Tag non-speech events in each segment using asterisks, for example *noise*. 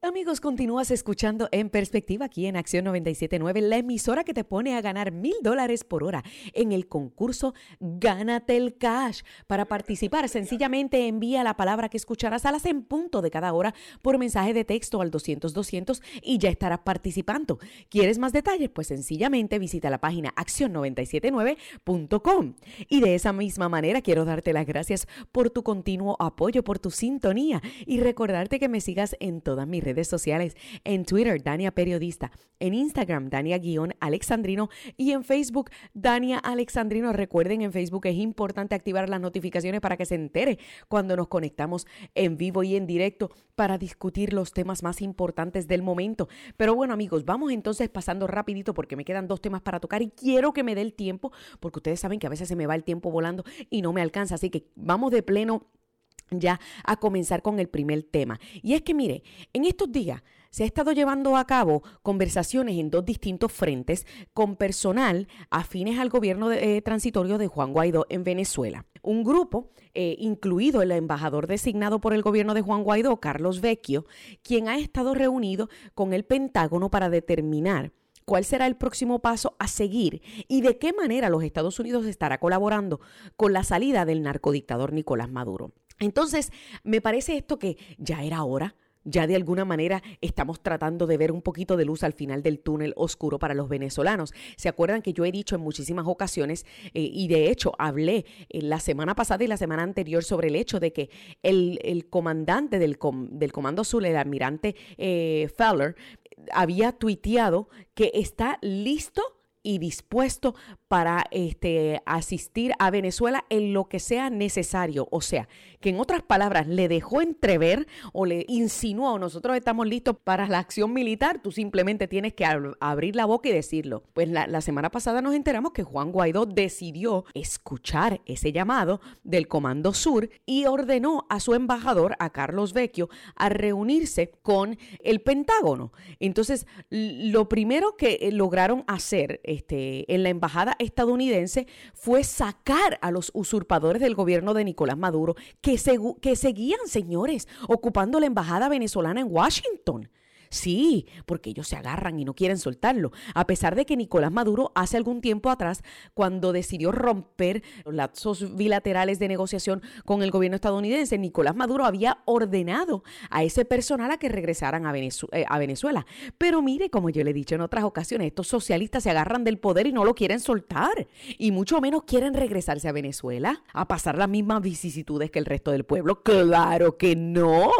Amigos, continúas escuchando En Perspectiva aquí en Acción 97.9, la emisora que te pone a ganar mil dólares por hora en el concurso Gánate el Cash. Para participar, sencillamente envía la palabra que escucharás a las en punto de cada hora por mensaje de texto al 200-200 y ya estarás participando. ¿Quieres más detalles? Pues sencillamente visita la página acción979.com. Y de esa misma manera quiero darte las gracias por tu continuo apoyo, por tu sintonía y recordarte que me sigas en todas mis redes sociales, en Twitter, Dania Periodista, en Instagram, Dania-Alexandrino y en Facebook, Dania Alexandrino. Recuerden, en Facebook es importante activar las notificaciones para que se entere cuando nos conectamos en vivo y en directo para discutir los temas más importantes del momento. Pero bueno, amigos, vamos entonces pasando rapidito porque me quedan dos temas para tocar y quiero que me dé el tiempo porque ustedes saben que a veces se me va el tiempo volando y no me alcanza. Así que vamos de pleno ya a comenzar con el primer tema. Y es que mire, en estos días se ha estado llevando a cabo conversaciones en dos distintos frentes con personal afines al gobierno eh, transitorio de Juan Guaidó en Venezuela. Un grupo, eh, incluido el embajador designado por el gobierno de Juan Guaidó, Carlos Vecchio, quien ha estado reunido con el Pentágono para determinar cuál será el próximo paso a seguir y de qué manera los Estados Unidos estará colaborando con la salida del narcodictador Nicolás Maduro. Entonces, me parece esto que ya era hora. Ya de alguna manera estamos tratando de ver un poquito de luz al final del túnel oscuro para los venezolanos. ¿Se acuerdan que yo he dicho en muchísimas ocasiones, eh, y de hecho hablé eh, la semana pasada y la semana anterior sobre el hecho de que el, comandante del, del, Comando Azul, el almirante eh, Feller, había tuiteado que está listo y dispuesto para este, asistir a Venezuela en lo que sea necesario. O sea, que en otras palabras le dejó entrever o le insinuó, nosotros estamos listos para la acción militar, tú simplemente tienes que abrir la boca y decirlo. Pues la, la semana pasada nos enteramos que Juan Guaidó decidió escuchar ese llamado del Comando Sur y ordenó a su embajador, a Carlos Vecchio, a reunirse con el Pentágono. Entonces, lo primero que eh, lograron hacer este, en la embajada estadounidense fue sacar a los usurpadores del gobierno de Nicolás Maduro, que, que seguían, señores, ocupando la embajada venezolana en Washington. Sí, porque ellos se agarran y no quieren soltarlo. A pesar de que Nicolás Maduro hace algún tiempo atrás, cuando decidió romper los lazos bilaterales de negociación con el gobierno estadounidense, Nicolás Maduro había ordenado a ese personal a que regresaran a, eh, a Venezuela. Pero mire, como yo le he dicho en otras ocasiones, estos socialistas se agarran del poder y no lo quieren soltar. Y mucho menos quieren regresarse a Venezuela a pasar las mismas vicisitudes que el resto del pueblo. Claro que no.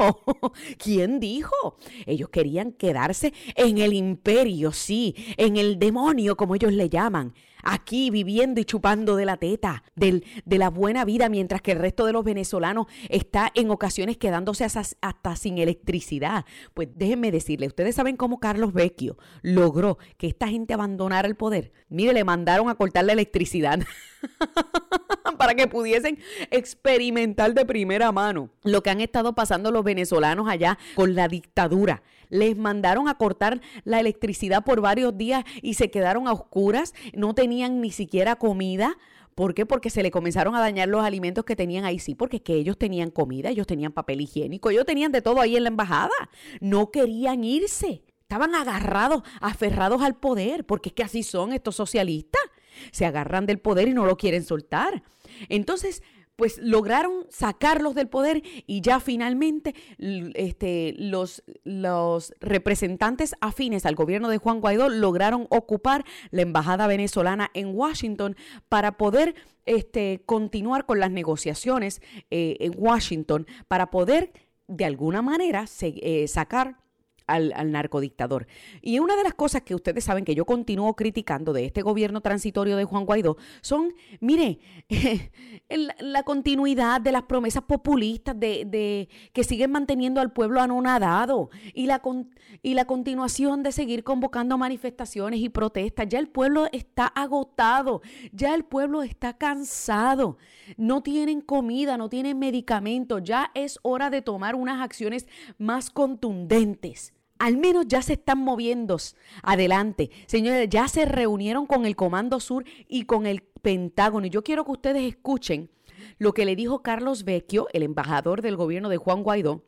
*laughs* ¿Quién dijo? Ellos querían quedarse en el imperio, sí, en el demonio, como ellos le llaman, aquí viviendo y chupando de la teta, del, de la buena vida, mientras que el resto de los venezolanos está en ocasiones quedándose hasta sin electricidad. Pues déjenme decirle, ustedes saben cómo Carlos Vecchio logró que esta gente abandonara el poder. Mire, le mandaron a cortar la electricidad. *laughs* para que pudiesen experimentar de primera mano lo que han estado pasando los venezolanos allá con la dictadura. Les mandaron a cortar la electricidad por varios días y se quedaron a oscuras, no tenían ni siquiera comida. ¿Por qué? Porque se le comenzaron a dañar los alimentos que tenían ahí. Sí, porque es que ellos tenían comida, ellos tenían papel higiénico, ellos tenían de todo ahí en la embajada. No querían irse. Estaban agarrados, aferrados al poder, porque es que así son estos socialistas. Se agarran del poder y no lo quieren soltar. Entonces, pues lograron sacarlos del poder y ya finalmente este, los, los representantes afines al gobierno de Juan Guaidó lograron ocupar la embajada venezolana en Washington para poder este, continuar con las negociaciones eh, en Washington, para poder de alguna manera eh, sacar al, narcodictador. Y una de las cosas que ustedes saben que yo continúo criticando de este gobierno transitorio de Juan Guaidó son, mire, *laughs* la continuidad de las promesas populistas de, de, que siguen manteniendo al pueblo anonadado y la, y la continuación de seguir convocando manifestaciones y protestas. Ya el pueblo está agotado, ya el pueblo está cansado, no tienen comida, no tienen medicamentos, ya es hora de tomar unas acciones más contundentes al menos ya se están moviendo adelante. Señores, ya se reunieron con el Comando Sur y con el Pentágono. Y yo quiero que ustedes escuchen lo que le dijo Carlos Vecchio, el embajador del gobierno de Juan Guaidó,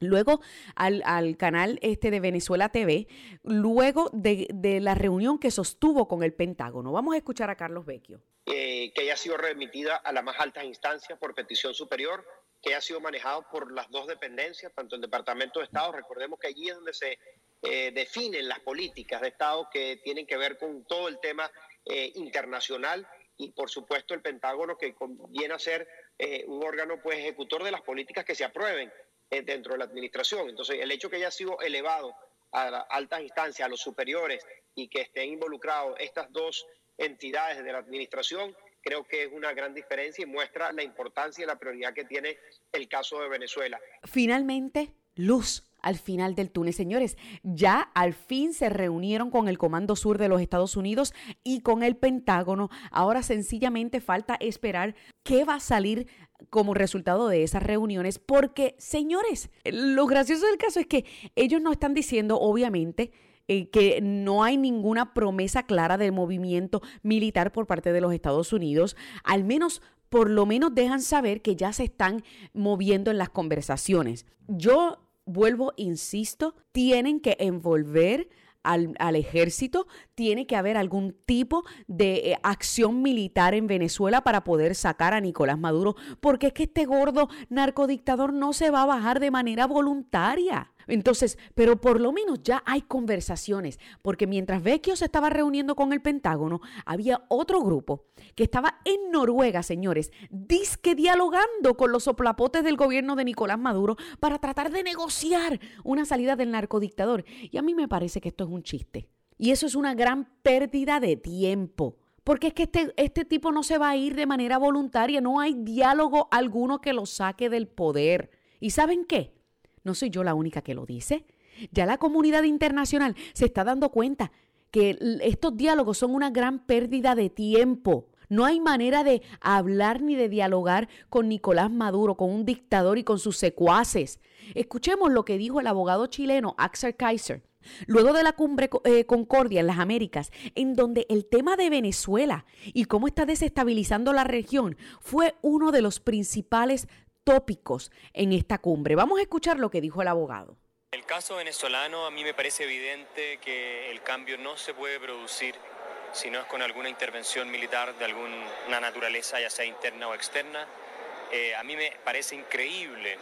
Luego al, canal este de Venezuela TV, luego de, la reunión que sostuvo con el Pentágono. Vamos a escuchar a Carlos Vecchio. Eh, que haya sido remitida a las más altas instancias por petición superior que ha sido manejado por las dos dependencias, tanto el Departamento de Estado, recordemos que allí es donde se eh, definen las políticas de Estado que tienen que ver con todo el tema eh, internacional y por supuesto el Pentágono que viene a ser eh, un órgano pues ejecutor de las políticas que se aprueben dentro de la administración. Entonces el hecho que haya sido elevado a altas instancias, a los superiores y que estén involucrados estas dos entidades de la administración creo que es una gran diferencia y muestra la importancia y la prioridad que tiene el caso de Venezuela. Finalmente, luz al final del túnel. Señores, ya al fin se reunieron con el Comando Sur de los Estados Unidos y con el Pentágono. Ahora sencillamente falta esperar qué va a salir como resultado de esas reuniones, porque, señores, lo gracioso del caso es que ellos no están diciendo, obviamente, eh, que no hay ninguna promesa clara del movimiento militar por parte de los Estados Unidos, al menos por lo menos dejan saber que ya se están moviendo en las conversaciones. Yo vuelvo, insisto, tienen que envolver al, al, ejército, tiene que haber algún tipo de eh, acción militar en Venezuela para poder sacar a Nicolás Maduro, porque es que este gordo narcodictador no se va a bajar de manera voluntaria. Entonces, pero por lo menos ya hay conversaciones, porque mientras Vecchio se estaba reuniendo con el Pentágono, había otro grupo que estaba en Noruega, señores, disque dialogando con los soplapotes del gobierno de Nicolás Maduro para tratar de negociar una salida del narcodictador. Y a mí me parece que esto es un chiste. Y eso es una gran pérdida de tiempo. Porque es que este, este tipo no se va a ir de manera voluntaria, no hay diálogo alguno que lo saque del poder. ¿Y saben qué? No soy yo la única que lo dice. Ya la comunidad internacional se está dando cuenta que estos diálogos son una gran pérdida de tiempo. No hay manera de hablar ni de dialogar con Nicolás Maduro, con un dictador y con sus secuaces. Escuchemos lo que dijo el abogado chileno Axel Kaiser. Luego de la cumbre eh, Concordia en las Américas, en donde el tema de Venezuela y cómo está desestabilizando la región fue uno de los principales tópicos en esta cumbre. Vamos a escuchar lo que dijo el abogado. El caso venezolano a mí me parece evidente que el cambio no se puede producir si no es con alguna intervención militar de alguna naturaleza, ya sea interna o externa. Eh, a mí me parece increíble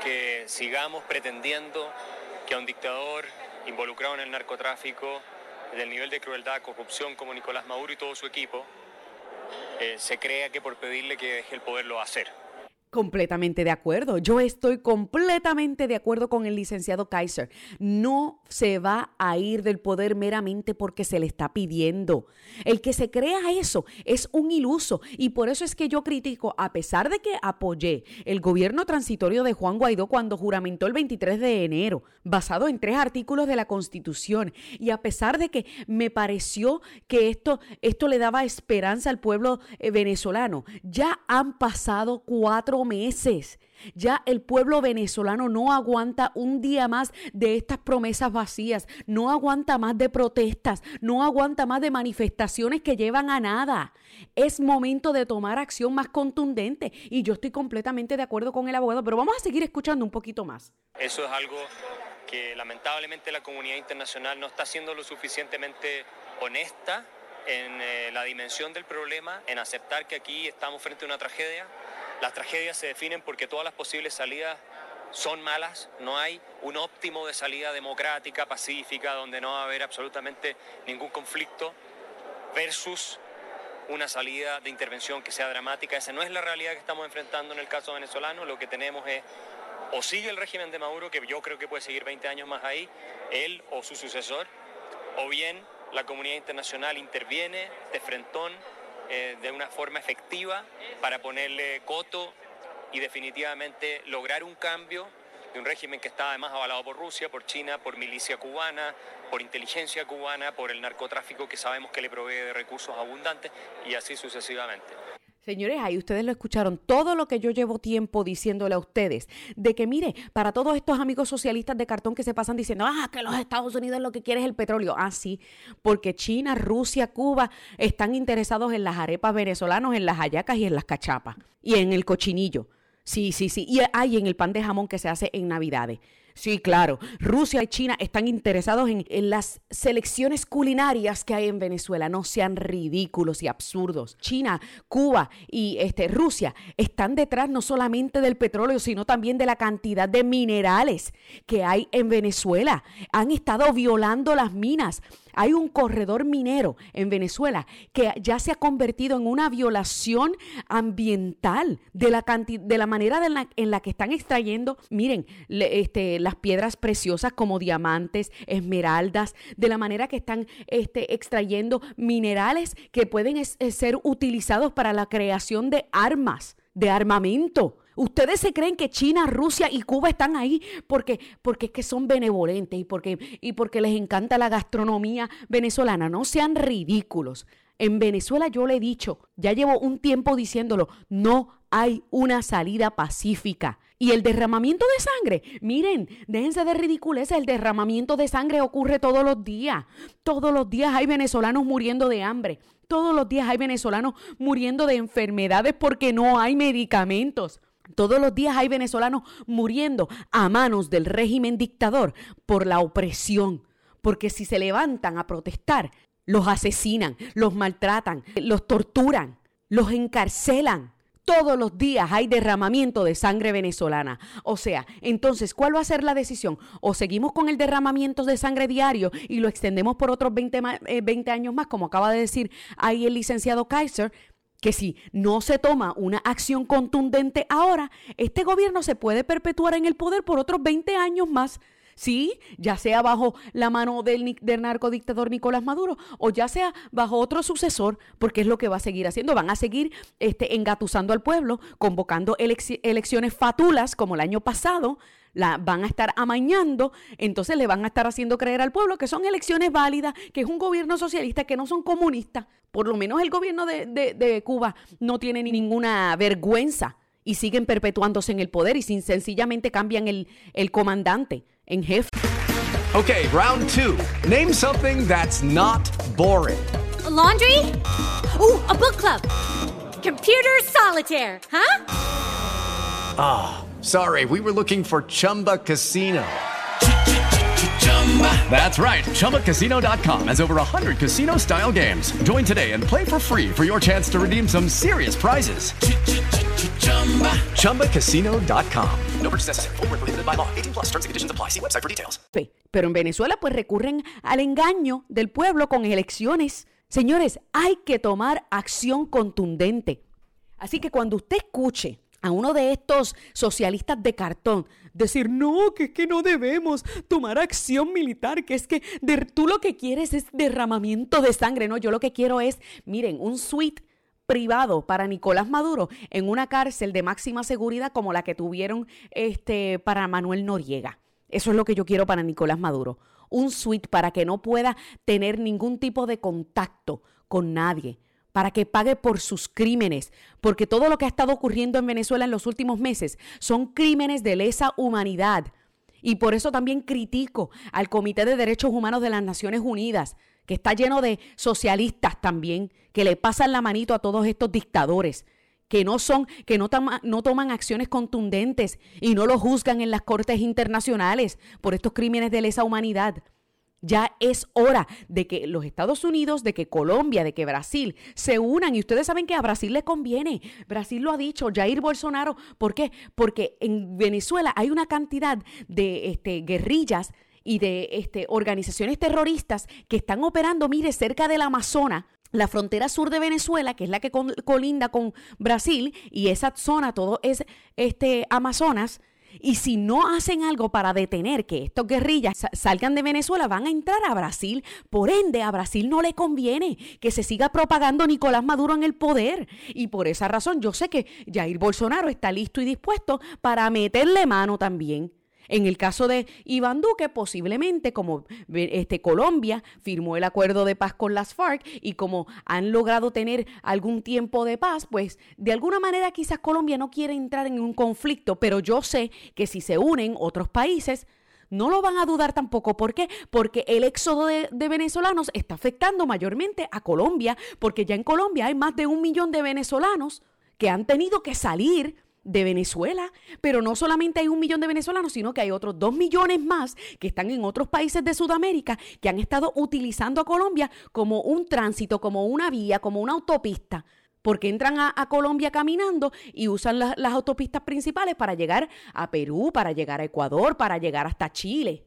que sigamos pretendiendo que a un dictador involucrado en el narcotráfico, del nivel de crueldad, corrupción como Nicolás Maduro y todo su equipo, eh, se crea que por pedirle que deje el poder lo va a hacer. Completamente de acuerdo. Yo estoy completamente de acuerdo con el licenciado Kaiser. No se va a ir del poder meramente porque se le está pidiendo. El que se crea eso es un iluso y por eso es que yo critico, a pesar de que apoyé el gobierno transitorio de Juan Guaidó cuando juramentó el 23 de enero, basado en tres artículos de la Constitución, y a pesar de que me pareció que esto, esto le daba esperanza al pueblo eh, venezolano, ya han pasado cuatro meses. Ya el pueblo venezolano no aguanta un día más de estas promesas vacías, no aguanta más de protestas, no aguanta más de manifestaciones que llevan a nada. Es momento de tomar acción más contundente y yo estoy completamente de acuerdo con el abogado, pero vamos a seguir escuchando un poquito más. Eso es algo que lamentablemente la comunidad internacional no está siendo lo suficientemente honesta en eh, la dimensión del problema, en aceptar que aquí estamos frente a una tragedia las tragedias se definen porque todas las posibles salidas son malas, no hay un óptimo de salida democrática, pacífica, donde no va a haber absolutamente ningún conflicto, versus una salida de intervención que sea dramática. Esa no es la realidad que estamos enfrentando en el caso venezolano, lo que tenemos es o sigue el régimen de Maduro, que yo creo que puede seguir 20 años más ahí, él o su sucesor, o bien la comunidad internacional interviene de frentón eh, de una forma efectiva para ponerle coto y definitivamente lograr un cambio de un régimen que está además avalado por Rusia, por China, por milicia cubana, por inteligencia cubana, por el narcotráfico que sabemos que le provee de recursos abundantes y así sucesivamente. Señores, ahí ustedes lo escucharon. Todo lo que yo llevo tiempo diciéndole a ustedes, de que mire, para todos estos amigos socialistas de cartón que se pasan diciendo, ah, que los Estados Unidos lo que quiere es el petróleo. Ah, sí, porque China, Rusia, Cuba están interesados en las arepas venezolanos, en las hallacas y en las cachapas. Y en el cochinillo. Sí, sí, sí. Y hay en el pan de jamón que se hace en Navidades. Sí, claro. Rusia y China están interesados en, las selecciones culinarias que hay en Venezuela. No sean ridículos y absurdos. China, Cuba y este, Rusia están detrás no solamente del petróleo, sino también de la cantidad de minerales que hay en Venezuela. Han estado violando las minas. Hay un corredor minero en Venezuela que ya se ha convertido en una violación ambiental de la, de la manera en la que están extrayendo, miren, este, las piedras preciosas como diamantes, esmeraldas, de la manera que están este, extrayendo minerales que pueden ser utilizados para la creación de armas, de armamento. Ustedes se creen que China, Rusia y Cuba están ahí porque, porque es que son benevolentes y porque, y porque les encanta la gastronomía venezolana. No sean ridículos. En Venezuela yo le he dicho, ya llevo un tiempo diciéndolo, no hay una salida pacífica. Y el derramamiento de sangre, miren, déjense de ridiculez, el derramamiento de sangre ocurre todos los días. Todos los días hay venezolanos muriendo de hambre. Todos los días hay venezolanos muriendo de enfermedades porque no hay medicamentos. Todos los días hay venezolanos muriendo a manos del régimen dictador por la opresión. Porque si se levantan a protestar, los asesinan, los maltratan, los torturan, los encarcelan. Todos los días hay derramamiento de sangre venezolana. O sea, entonces, ¿cuál va a ser la decisión? O seguimos con el derramamiento de sangre diario y lo extendemos por otros 20, 20 eh, años más, como acaba de decir ahí el licenciado Kaiser, que si no se toma una acción contundente ahora, este gobierno se puede perpetuar en el poder por otros 20 años más. Sí, ya sea bajo la mano del, del, narcodictador Nicolás Maduro o ya sea bajo otro sucesor, porque es lo que va a seguir haciendo. Van a seguir este, engatusando al pueblo, convocando elecciones fatulas como el año pasado, la van a estar amañando, entonces le van a estar haciendo creer al pueblo que son elecciones válidas, que es un gobierno socialista, que no son comunistas. Por lo menos el gobierno de, Cuba no tiene ninguna vergüenza y siguen perpetuándose en el poder y sin sencillamente cambian el, el comandante en jefe. Ok, round two. Name something that's not boring. laundry? Uh, a book club. Computer solitaire, huh? Ah. Sorry, we were looking for Chumba Casino. That's right. ChumbaCasino.com has over 100 casino style games. Join today and play for free for your chance to redeem some serious prizes. ChumbaCasino.com. No purchase necessary. Full prohibited by law. 18 plus terms and conditions apply. See website for details. Pero en Venezuela, pues recurren al engaño del pueblo con elecciones. Señores, hay que tomar acción contundente. Así que cuando usted escuche a uno de estos socialistas de cartón decir, no, que es que no debemos tomar acción militar, que es que tú lo que quieres es derramamiento de sangre, no, yo lo que quiero es, miren, un suite privado para Nicolás Maduro en una cárcel de máxima seguridad como la que tuvieron este, para Manuel Noriega. Eso es lo que yo quiero para Nicolás Maduro. Un suite para que no pueda tener ningún tipo de contacto con nadie para que pague por sus crímenes, porque todo lo que ha estado ocurriendo en Venezuela en los últimos meses son crímenes de lesa humanidad. Y por eso también critico al Comité de Derechos Humanos de las Naciones Unidas, que está lleno de socialistas también, que le pasan la manito a todos estos dictadores, que no son, que no, toman acciones contundentes y no lo juzgan en las cortes internacionales por estos crímenes de lesa humanidad. Ya es hora de que los Estados Unidos, de que Colombia, de que Brasil se unan. Y ustedes saben que a Brasil le conviene. Brasil lo ha dicho, Jair Bolsonaro. ¿Por qué? Porque en Venezuela hay una cantidad de este, guerrillas y de este, organizaciones terroristas que están operando, mire, cerca del Amazonas, la frontera sur de Venezuela, que es la que colinda con Brasil, y esa zona, todo es este, Amazonas, Y si no hacen algo para detener que estos guerrillas salgan de Venezuela, van a entrar a Brasil. Por ende, a Brasil no le conviene que se siga propagando Nicolás Maduro en el poder. Y por esa razón yo sé que Jair Bolsonaro está listo y dispuesto para meterle mano también. En el caso de Iván Duque, posiblemente como este, Colombia firmó el acuerdo de paz con las FARC y como han logrado tener algún tiempo de paz, pues de alguna manera quizás Colombia no quiere entrar en un conflicto, pero yo sé que si se unen otros países, no lo van a dudar tampoco. ¿Por qué? Porque el éxodo de, de, venezolanos está afectando mayormente a Colombia, porque ya en Colombia hay más de un millón de venezolanos que han tenido que salir de Venezuela, pero no solamente hay un millón de venezolanos, sino que hay otros dos millones más que están en otros países de Sudamérica que han estado utilizando a Colombia como un tránsito, como una vía, como una autopista, porque entran a, Colombia caminando y usan las autopistas principales para llegar a Perú, para llegar a Ecuador, para llegar hasta Chile.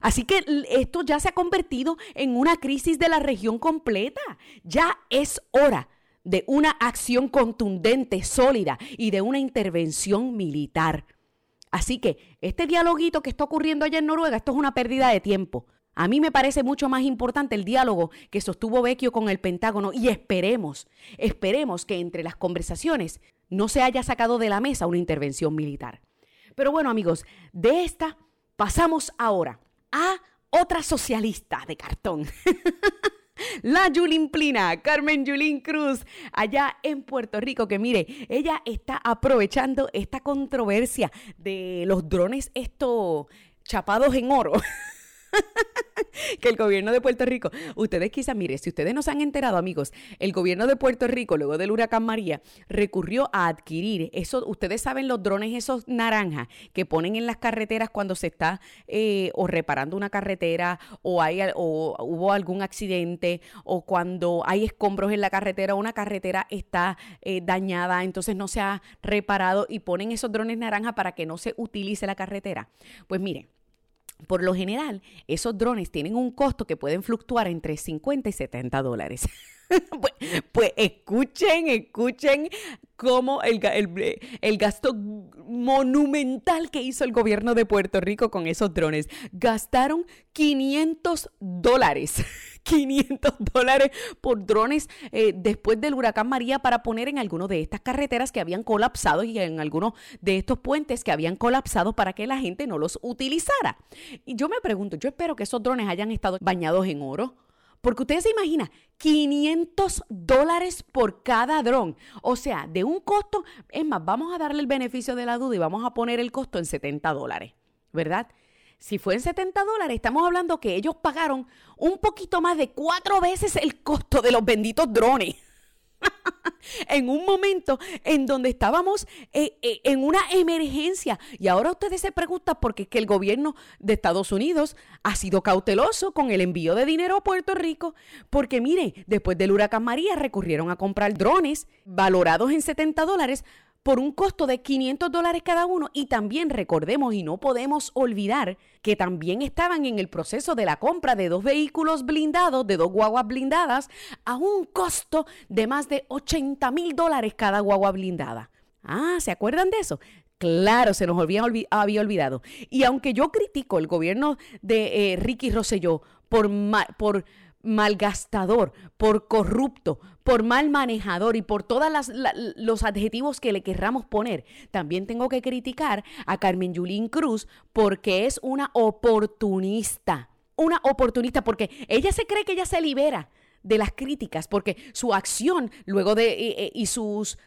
Así que esto ya se ha convertido en una crisis de la región completa. Ya es hora de una acción contundente, sólida y de una intervención militar. Así que este dialoguito que está ocurriendo allá en Noruega, esto es una pérdida de tiempo. A mí me parece mucho más importante el diálogo que sostuvo Vecchio con el Pentágono y esperemos, esperemos que entre las conversaciones no se haya sacado de la mesa una intervención militar. Pero bueno amigos, de esta pasamos ahora a otra socialista de cartón. *laughs* La Yulín Plina, Carmen Yulín Cruz, allá en Puerto Rico, que mire, ella está aprovechando esta controversia de los drones estos chapados en oro. *laughs* *laughs* que el gobierno de Puerto Rico, ustedes quizás, mire, si ustedes no se han enterado, amigos, el gobierno de Puerto Rico, luego del huracán María, recurrió a adquirir esos, ustedes saben los drones esos naranjas que ponen en las carreteras cuando se está eh, o reparando una carretera o, hay, o hubo algún accidente o cuando hay escombros en la carretera o una carretera está eh, dañada, entonces no se ha reparado y ponen esos drones naranjas para que no se utilice la carretera. Pues mire, por lo general, esos drones tienen un costo que pueden fluctuar entre 50 y 70 dólares. *laughs* pues, pues, escuchen, escuchen cómo el, el, gasto monumental que hizo el gobierno de Puerto Rico con esos drones. Gastaron 500 dólares. *laughs* 500 dólares por drones eh, después del huracán María para poner en alguno de estas carreteras que habían colapsado y en algunos de estos puentes que habían colapsado para que la gente no los utilizara. Y yo me pregunto, yo espero que esos drones hayan estado bañados en oro. Porque ustedes se imaginan, 500 dólares por cada dron. O sea, de un costo, es más, vamos a darle el beneficio de la duda y vamos a poner el costo en 70 dólares, ¿verdad? Si fue en 70 dólares, estamos hablando que ellos pagaron un poquito más de cuatro veces el costo de los benditos drones. *laughs* en un momento en donde estábamos eh, eh, en una emergencia. Y ahora ustedes se preguntan por qué que el gobierno de Estados Unidos ha sido cauteloso con el envío de dinero a Puerto Rico. Porque mire, después del huracán María recurrieron a comprar drones valorados en 70 dólares por un costo de 500 dólares cada uno y también recordemos y no podemos olvidar que también estaban en el proceso de la compra de dos vehículos blindados, de dos guaguas blindadas, a un costo de más de 80 mil dólares cada guagua blindada. Ah, ¿se acuerdan de eso? Claro, se nos había, olvidado. Y aunque yo critico el gobierno de eh, Ricky Rosselló por, por malgastador, por corrupto, por mal manejador y por todos los adjetivos que le querramos poner. También tengo que criticar a Carmen Yulín Cruz porque es una oportunista. Una oportunista porque ella se cree que ella se libera de las críticas porque su acción luego de y, sus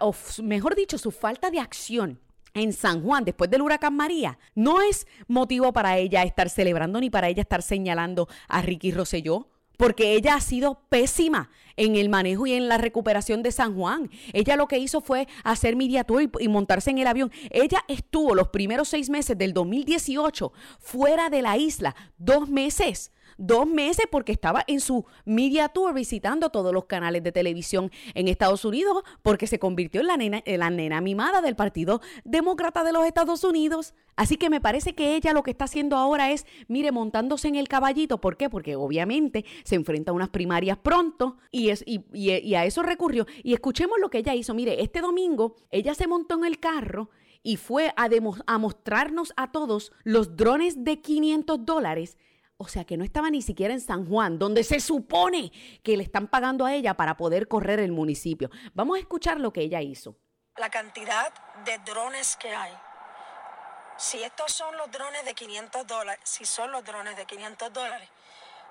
o mejor dicho su falta de acción en San Juan después del huracán María no es motivo para ella estar celebrando ni para ella estar señalando a Ricky Rosselló porque ella ha sido pésima en el manejo y en la recuperación de San Juan. Ella lo que hizo fue hacer media tour y, montarse en el avión. Ella estuvo los primeros seis meses del 2018 fuera de la isla, dos meses dos meses porque estaba en su media tour visitando todos los canales de televisión en Estados Unidos porque se convirtió en la nena, en la nena mimada del Partido Demócrata de los Estados Unidos. Así que me parece que ella lo que está haciendo ahora es, mire, montándose en el caballito. ¿Por qué? Porque obviamente se enfrenta a unas primarias pronto y, es, y, a eso recurrió. Y escuchemos lo que ella hizo. Mire, este domingo ella se montó en el carro y fue a, a mostrarnos a todos los drones de 500 dólares. O sea que no estaba ni siquiera en San Juan, donde se supone que le están pagando a ella para poder correr el municipio. Vamos a escuchar lo que ella hizo. La cantidad de drones que hay. Si estos son los drones de 500 dólares, si son los drones de 500 dólares,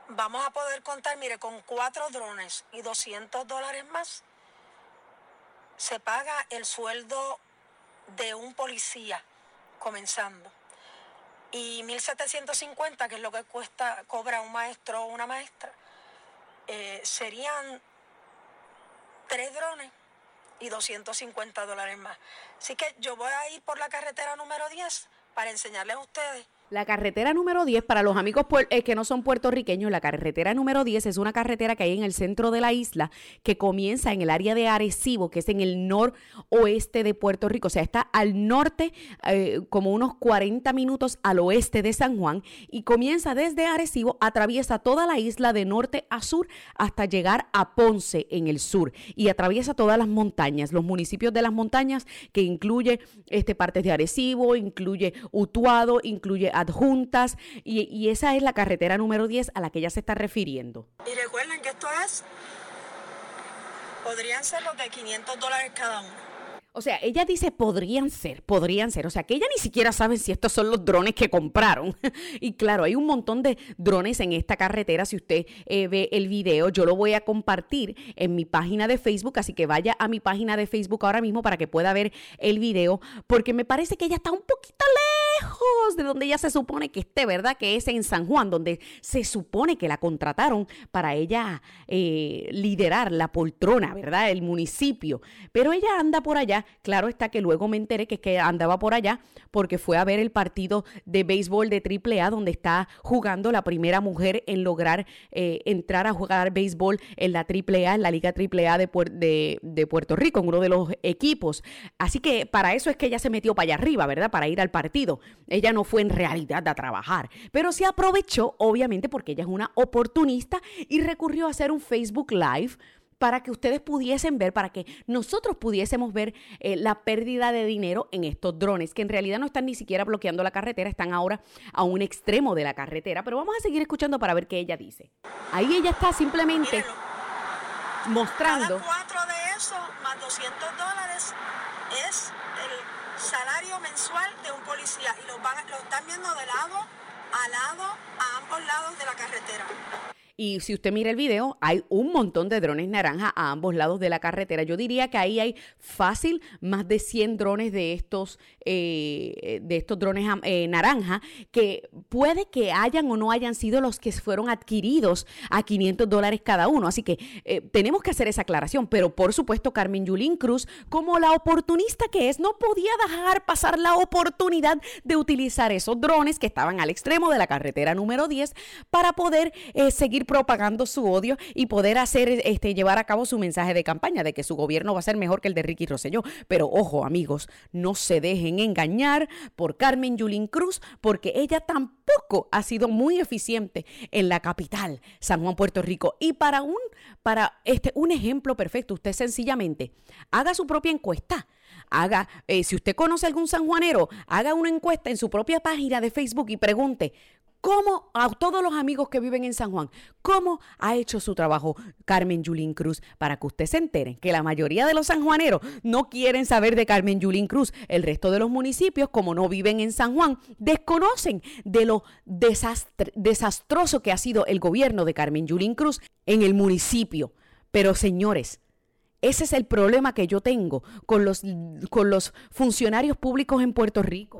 vamos a poder contar, mire, con cuatro drones y 200 dólares más, se paga el sueldo de un policía comenzando. Y 1.750, que es lo que cuesta, cobra un maestro o una maestra, eh, serían tres drones y 250 dólares más. Así que yo voy a ir por la carretera número 10 para enseñarles a ustedes la carretera número 10, para los amigos eh, que no son puertorriqueños, la carretera número 10 es una carretera que hay en el centro de la isla que comienza en el área de Arecibo, que es en el noroeste de Puerto Rico. O sea, está al norte, eh, como unos 40 minutos al oeste de San Juan, y comienza desde Arecibo, atraviesa toda la isla de norte a sur hasta llegar a Ponce en el sur, y atraviesa todas las montañas, los municipios de las montañas, que incluye este, partes de Arecibo, incluye Utuado, incluye adjuntas y, y esa es la carretera número 10 a la que ella se está refiriendo. Y recuerden que esto es, podrían ser los de 500 dólares cada uno. O sea, ella dice podrían ser, podrían ser. O sea, que ella ni siquiera sabe si estos son los drones que compraron. *laughs* y claro, hay un montón de drones en esta carretera. Si usted eh, ve el video, yo lo voy a compartir en mi página de Facebook. Así que vaya a mi página de Facebook ahora mismo para que pueda ver el video. Porque me parece que ella está un poquito lejos de donde ella se supone que esté, ¿verdad? Que es en San Juan, donde se supone que la contrataron para ella eh, liderar la poltrona, ¿verdad? El municipio. Pero ella anda por allá Claro está que luego me enteré que, que andaba por allá porque fue a ver el partido de béisbol de AAA donde está jugando la primera mujer en lograr eh, entrar a jugar béisbol en la AAA, en la Liga AAA de, de, de Puerto Rico, en uno de los equipos. Así que para eso es que ella se metió para allá arriba, ¿verdad? Para ir al partido. Ella no fue en realidad a trabajar, pero se aprovechó, obviamente, porque ella es una oportunista y recurrió a hacer un Facebook Live para que ustedes pudiesen ver, para que nosotros pudiésemos ver eh, la pérdida de dinero en estos drones, que en realidad no están ni siquiera bloqueando la carretera, están ahora a un extremo de la carretera, pero vamos a seguir escuchando para ver qué ella dice. Ahí ella está simplemente mostrando... Cada cuatro de esos más 200 dólares salario mensual de un policía y lo, van, lo están viendo de lado a lado, a ambos lados de la carretera. Y si usted mira el video, hay un montón de drones naranja a ambos lados de la carretera. Yo diría que ahí hay fácil más de 100 drones de estos, eh, de estos drones eh, naranja que puede que hayan o no hayan sido los que fueron adquiridos a 500 dólares cada uno. Así que eh, tenemos que hacer esa aclaración. Pero por supuesto, Carmen Yulín Cruz, como la oportunista que es, no podía dejar pasar la oportunidad de utilizar esos drones que estaban al extremo de la carretera número 10 para poder seguir propagando su odio y poder hacer, este, llevar a cabo su mensaje de campaña de que su gobierno va a ser mejor que el de Ricky Rosselló. Pero ojo, amigos, no se dejen engañar por Carmen Yulín Cruz, porque ella tampoco ha sido muy eficiente en la capital, San Juan, Puerto Rico. Y para un, para este, un ejemplo perfecto, usted sencillamente haga su propia encuesta haga, eh, si usted conoce algún sanjuanero, haga una encuesta en su propia página de Facebook y pregunte ¿Cómo a todos los amigos que viven en San Juan, cómo ha hecho su trabajo Carmen Yulín Cruz para que usted se entere que la mayoría de los sanjuaneros no quieren saber de Carmen Yulín Cruz? El resto de los municipios, como no viven en San Juan, desconocen de lo desastroso que ha sido el gobierno de Carmen Yulín Cruz en el municipio. Pero señores, ese es el problema que yo tengo con los, con los funcionarios públicos en Puerto Rico,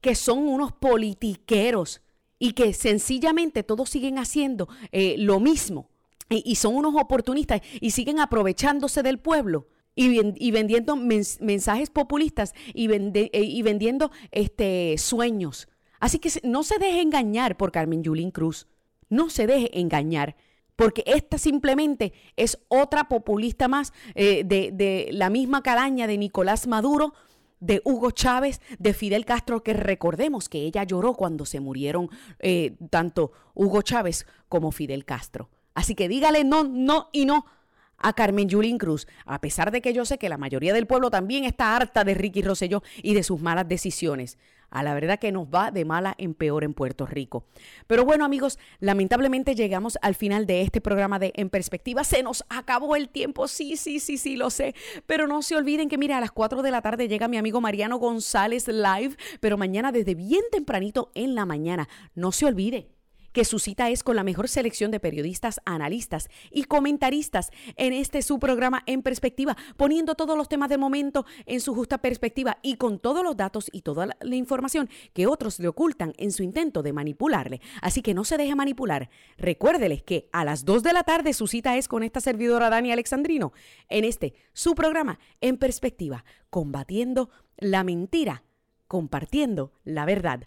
que son unos politiqueros y que sencillamente todos siguen haciendo eh, lo mismo y, son unos oportunistas y siguen aprovechándose del pueblo. Y, vendiendo mensajes populistas y, eh, y vendiendo este, sueños. Así que no se deje engañar por Carmen Yulín Cruz. No se deje engañar porque esta simplemente es otra populista más eh, de, de, la misma calaña de Nicolás Maduro, de Hugo Chávez, de Fidel Castro, que recordemos que ella lloró cuando se murieron eh, tanto Hugo Chávez como Fidel Castro. Así que dígale no, no y no a Carmen Yulín Cruz, a pesar de que yo sé que la mayoría del pueblo también está harta de Ricky Rosselló y de sus malas decisiones. A la verdad que nos va de mala en peor en Puerto Rico. Pero bueno, amigos, lamentablemente llegamos al final de este programa de En Perspectiva. Se nos acabó el tiempo. Sí, sí, sí, sí, lo sé. Pero no se olviden que, mira, a las 4 de la tarde llega mi amigo Mariano González live. Pero mañana desde bien tempranito en la mañana. No se olvide que su cita es con la mejor selección de periodistas, analistas y comentaristas en este su programa en perspectiva, poniendo todos los temas de momento en su justa perspectiva y con todos los datos y toda la información que otros le ocultan en su intento de manipularle. Así que no se deje manipular. Recuérdeles que a las 2 de la tarde su cita es con esta servidora Dani Alexandrino en este su programa en perspectiva, combatiendo la mentira, compartiendo la verdad.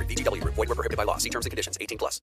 VGW Void were prohibited by law. See terms and conditions. 18 plus.